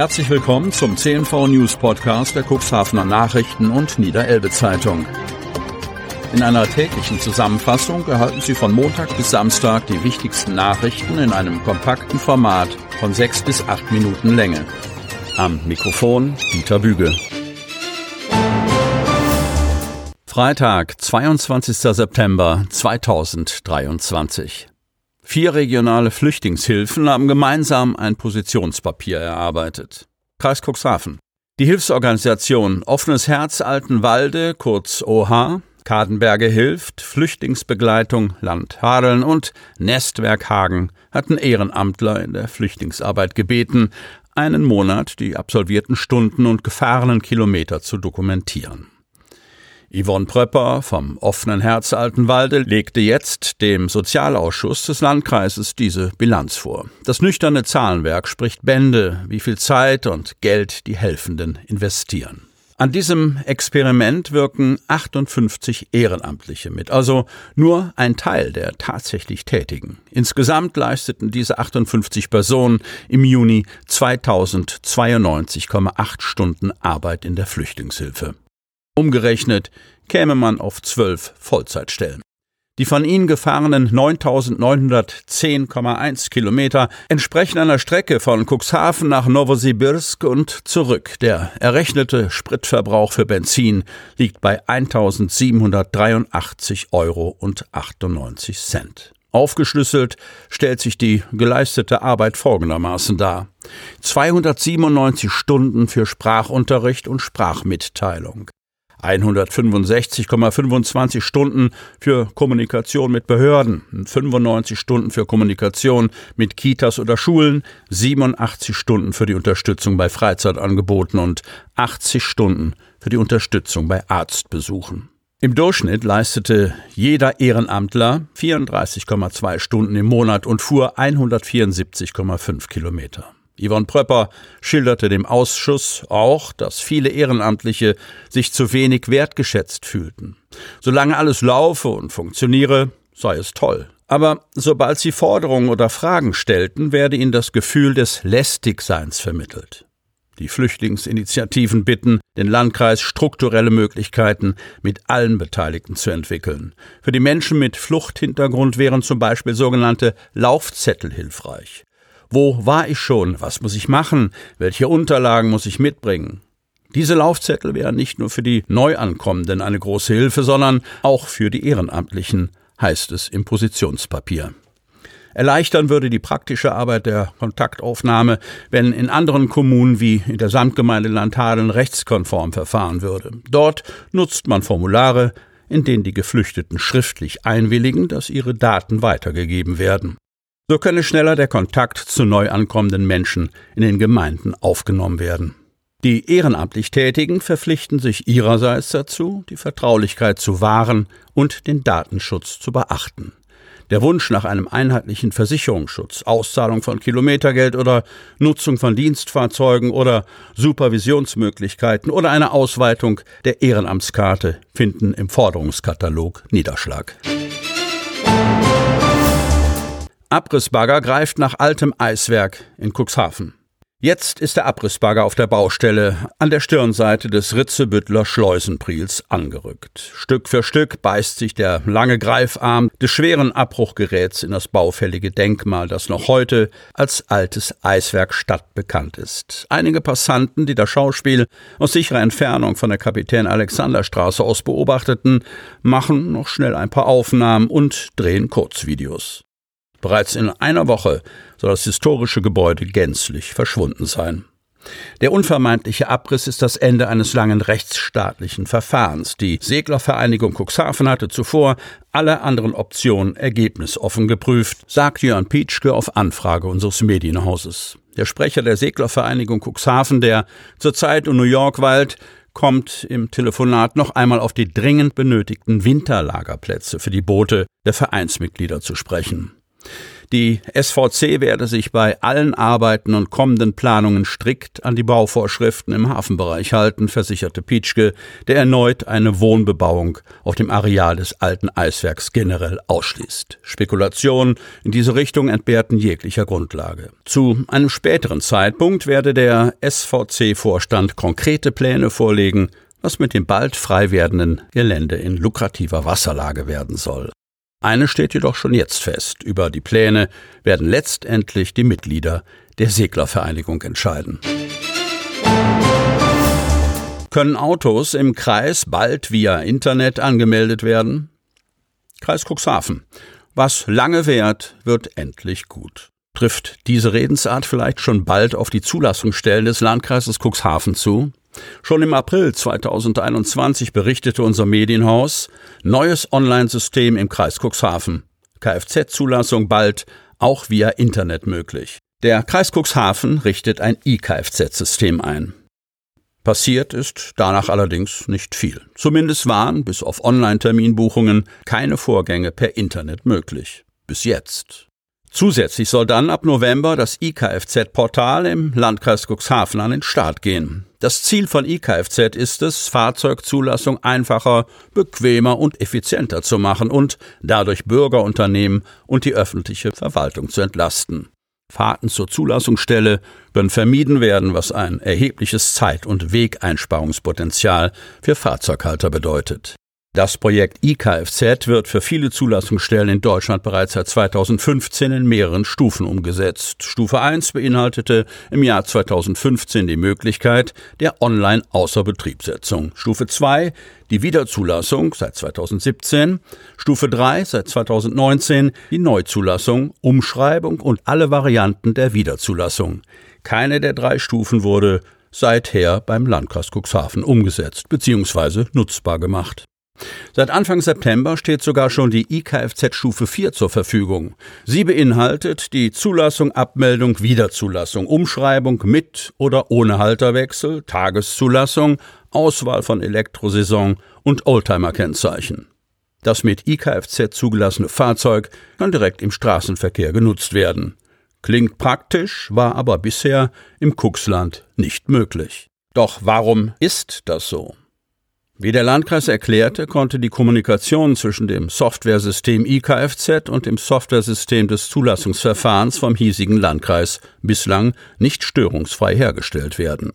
Herzlich willkommen zum CNV News Podcast der Cuxhavener Nachrichten und Niederelbe Zeitung. In einer täglichen Zusammenfassung erhalten Sie von Montag bis Samstag die wichtigsten Nachrichten in einem kompakten Format von sechs bis acht Minuten Länge. Am Mikrofon Dieter Büge. Freitag, 22. September 2023. Vier regionale Flüchtlingshilfen haben gemeinsam ein Positionspapier erarbeitet. Kreis Cuxhaven. Die Hilfsorganisation Offenes Herz Altenwalde, kurz OH, Kadenberge hilft, Flüchtlingsbegleitung Land Hadeln und Nestwerk Hagen hatten Ehrenamtler in der Flüchtlingsarbeit gebeten, einen Monat die absolvierten Stunden und gefahrenen Kilometer zu dokumentieren. Yvonne Pröpper vom offenen Herz Altenwalde legte jetzt dem Sozialausschuss des Landkreises diese Bilanz vor. Das nüchterne Zahlenwerk spricht Bände, wie viel Zeit und Geld die Helfenden investieren. An diesem Experiment wirken 58 Ehrenamtliche mit, also nur ein Teil der tatsächlich Tätigen. Insgesamt leisteten diese 58 Personen im Juni 2092,8 Stunden Arbeit in der Flüchtlingshilfe. Umgerechnet käme man auf zwölf Vollzeitstellen. Die von ihnen gefahrenen 9.910,1 Kilometer entsprechen einer Strecke von Cuxhaven nach Novosibirsk und zurück. Der errechnete Spritverbrauch für Benzin liegt bei 1.783 Euro und 98 Cent. Aufgeschlüsselt stellt sich die geleistete Arbeit folgendermaßen dar. 297 Stunden für Sprachunterricht und Sprachmitteilung. 165,25 Stunden für Kommunikation mit Behörden, 95 Stunden für Kommunikation mit Kitas oder Schulen, 87 Stunden für die Unterstützung bei Freizeitangeboten und 80 Stunden für die Unterstützung bei Arztbesuchen. Im Durchschnitt leistete jeder Ehrenamtler 34,2 Stunden im Monat und fuhr 174,5 Kilometer. Yvonne Pröpper schilderte dem Ausschuss auch, dass viele Ehrenamtliche sich zu wenig wertgeschätzt fühlten. Solange alles laufe und funktioniere, sei es toll. Aber sobald sie Forderungen oder Fragen stellten, werde ihnen das Gefühl des Lästigseins vermittelt. Die Flüchtlingsinitiativen bitten, den Landkreis strukturelle Möglichkeiten mit allen Beteiligten zu entwickeln. Für die Menschen mit Fluchthintergrund wären zum Beispiel sogenannte Laufzettel hilfreich. Wo war ich schon? Was muss ich machen? Welche Unterlagen muss ich mitbringen? Diese Laufzettel wären nicht nur für die Neuankommenden eine große Hilfe, sondern auch für die Ehrenamtlichen, heißt es im Positionspapier. Erleichtern würde die praktische Arbeit der Kontaktaufnahme, wenn in anderen Kommunen wie in der Samtgemeinde Landhadeln rechtskonform verfahren würde. Dort nutzt man Formulare, in denen die Geflüchteten schriftlich einwilligen, dass ihre Daten weitergegeben werden. So könne schneller der Kontakt zu neu ankommenden Menschen in den Gemeinden aufgenommen werden. Die ehrenamtlich Tätigen verpflichten sich ihrerseits dazu, die Vertraulichkeit zu wahren und den Datenschutz zu beachten. Der Wunsch nach einem einheitlichen Versicherungsschutz, Auszahlung von Kilometergeld oder Nutzung von Dienstfahrzeugen oder Supervisionsmöglichkeiten oder eine Ausweitung der Ehrenamtskarte finden im Forderungskatalog Niederschlag. Abrissbagger greift nach altem Eiswerk in Cuxhaven. Jetzt ist der Abrissbagger auf der Baustelle an der Stirnseite des Ritzebüttler Schleusenpriels angerückt. Stück für Stück beißt sich der lange Greifarm des schweren Abbruchgeräts in das baufällige Denkmal, das noch heute als altes Eiswerk Stadt bekannt ist. Einige Passanten, die das Schauspiel aus sicherer Entfernung von der Kapitän Alexanderstraße aus beobachteten, machen noch schnell ein paar Aufnahmen und drehen Kurzvideos. Bereits in einer Woche soll das historische Gebäude gänzlich verschwunden sein. Der unvermeidliche Abriss ist das Ende eines langen rechtsstaatlichen Verfahrens. Die Seglervereinigung Cuxhaven hatte zuvor alle anderen Optionen ergebnisoffen geprüft, sagt Jörn Pietschke auf Anfrage unseres Medienhauses. Der Sprecher der Seglervereinigung Cuxhaven, der zurzeit in New York weilt, kommt im Telefonat noch einmal auf die dringend benötigten Winterlagerplätze für die Boote der Vereinsmitglieder zu sprechen. Die SVC werde sich bei allen Arbeiten und kommenden Planungen strikt an die Bauvorschriften im Hafenbereich halten, versicherte Pietschke, der erneut eine Wohnbebauung auf dem Areal des alten Eiswerks generell ausschließt. Spekulationen in diese Richtung entbehrten jeglicher Grundlage. Zu einem späteren Zeitpunkt werde der SVC-Vorstand konkrete Pläne vorlegen, was mit dem bald frei werdenden Gelände in lukrativer Wasserlage werden soll. Eine steht jedoch schon jetzt fest. Über die Pläne werden letztendlich die Mitglieder der Seglervereinigung entscheiden. Können Autos im Kreis bald via Internet angemeldet werden? Kreis Cuxhaven. Was lange währt, wird endlich gut. Trifft diese Redensart vielleicht schon bald auf die Zulassungsstellen des Landkreises Cuxhaven zu? Schon im April 2021 berichtete unser Medienhaus neues Online-System im Kreis Cuxhaven. Kfz-Zulassung bald auch via Internet möglich. Der Kreis Cuxhaven richtet ein E-Kfz-System ein. Passiert ist danach allerdings nicht viel. Zumindest waren, bis auf Online-Terminbuchungen, keine Vorgänge per Internet möglich. Bis jetzt. Zusätzlich soll dann ab November das IKFZ-Portal im Landkreis Cuxhaven an den Start gehen. Das Ziel von IKFZ ist es, Fahrzeugzulassung einfacher, bequemer und effizienter zu machen und dadurch Bürgerunternehmen und die öffentliche Verwaltung zu entlasten. Fahrten zur Zulassungsstelle können vermieden werden, was ein erhebliches Zeit- und Wegeinsparungspotenzial für Fahrzeughalter bedeutet. Das Projekt IKFZ wird für viele Zulassungsstellen in Deutschland bereits seit 2015 in mehreren Stufen umgesetzt. Stufe 1 beinhaltete im Jahr 2015 die Möglichkeit der Online-Außerbetriebsetzung. Stufe 2 die Wiederzulassung seit 2017, Stufe 3 seit 2019 die Neuzulassung, Umschreibung und alle Varianten der Wiederzulassung. Keine der drei Stufen wurde seither beim Landkreis Cuxhaven umgesetzt bzw. nutzbar gemacht. Seit Anfang September steht sogar schon die IKFZ Stufe 4 zur Verfügung. Sie beinhaltet die Zulassung, Abmeldung, Wiederzulassung, Umschreibung mit oder ohne Halterwechsel, Tageszulassung, Auswahl von Elektrosaison und Oldtimer-Kennzeichen. Das mit IKFZ zugelassene Fahrzeug kann direkt im Straßenverkehr genutzt werden. Klingt praktisch, war aber bisher im Kuxland nicht möglich. Doch warum ist das so? Wie der Landkreis erklärte, konnte die Kommunikation zwischen dem Softwaresystem IKFZ und dem Softwaresystem des Zulassungsverfahrens vom hiesigen Landkreis bislang nicht störungsfrei hergestellt werden.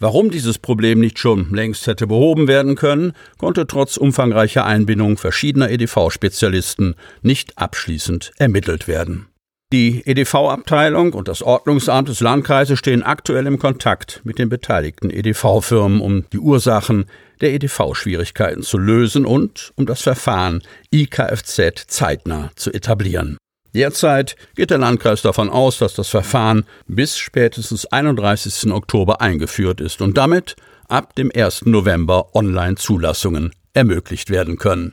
Warum dieses Problem nicht schon längst hätte behoben werden können, konnte trotz umfangreicher Einbindung verschiedener EDV-Spezialisten nicht abschließend ermittelt werden. Die EDV-Abteilung und das Ordnungsamt des Landkreises stehen aktuell im Kontakt mit den beteiligten EDV-Firmen, um die Ursachen der EDV-Schwierigkeiten zu lösen und um das Verfahren IKFZ zeitnah zu etablieren. Derzeit geht der Landkreis davon aus, dass das Verfahren bis spätestens 31. Oktober eingeführt ist und damit ab dem 1. November Online-Zulassungen ermöglicht werden können.